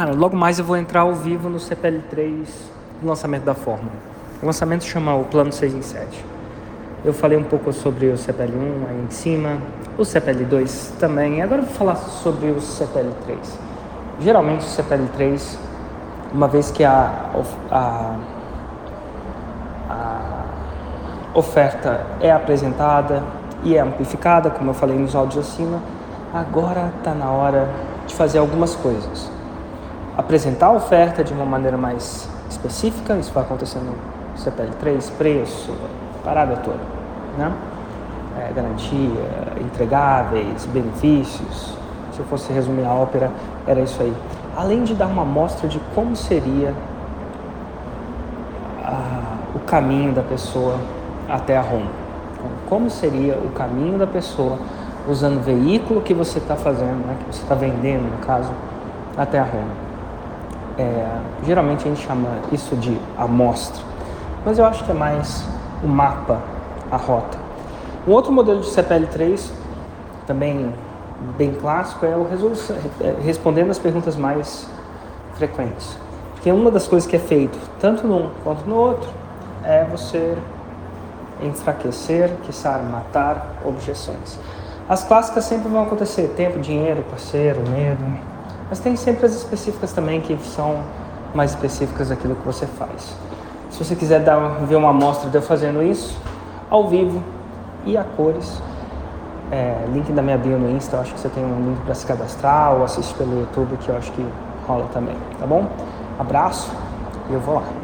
Cara, logo mais eu vou entrar ao vivo no CPL3 do lançamento da Fórmula. O lançamento chama o Plano 6 em 7. Eu falei um pouco sobre o CPL1 aí em cima, o CPL2 também. Agora eu vou falar sobre o CPL3. Geralmente o CPL3, uma vez que a, a, a oferta é apresentada e é amplificada, como eu falei nos áudios acima, agora está na hora de fazer algumas coisas. Apresentar a oferta de uma maneira mais específica, isso vai acontecer no CPL3, preço, parada toda, né? É, garantia, entregáveis, benefícios. Se eu fosse resumir a ópera, era isso aí. Além de dar uma amostra de como seria a, o caminho da pessoa até a Roma. Então, como seria o caminho da pessoa usando o veículo que você está fazendo, né, que você está vendendo, no caso, até a Roma. É, geralmente a gente chama isso de amostra, mas eu acho que é mais o mapa, a rota. Um outro modelo de CPL3, também bem clássico, é o é, respondendo as perguntas mais frequentes. Porque uma das coisas que é feito, tanto num quanto no outro, é você enfraquecer, quiçá matar objeções. As clássicas sempre vão acontecer, tempo, dinheiro, parceiro, medo, mas tem sempre as específicas também que são mais específicas daquilo que você faz. Se você quiser dar, ver uma amostra de eu fazendo isso, ao vivo e a cores, é, link da minha bio no Insta, eu acho que você tem um link para se cadastrar ou assistir pelo YouTube, que eu acho que rola também, tá bom? Abraço e eu vou lá.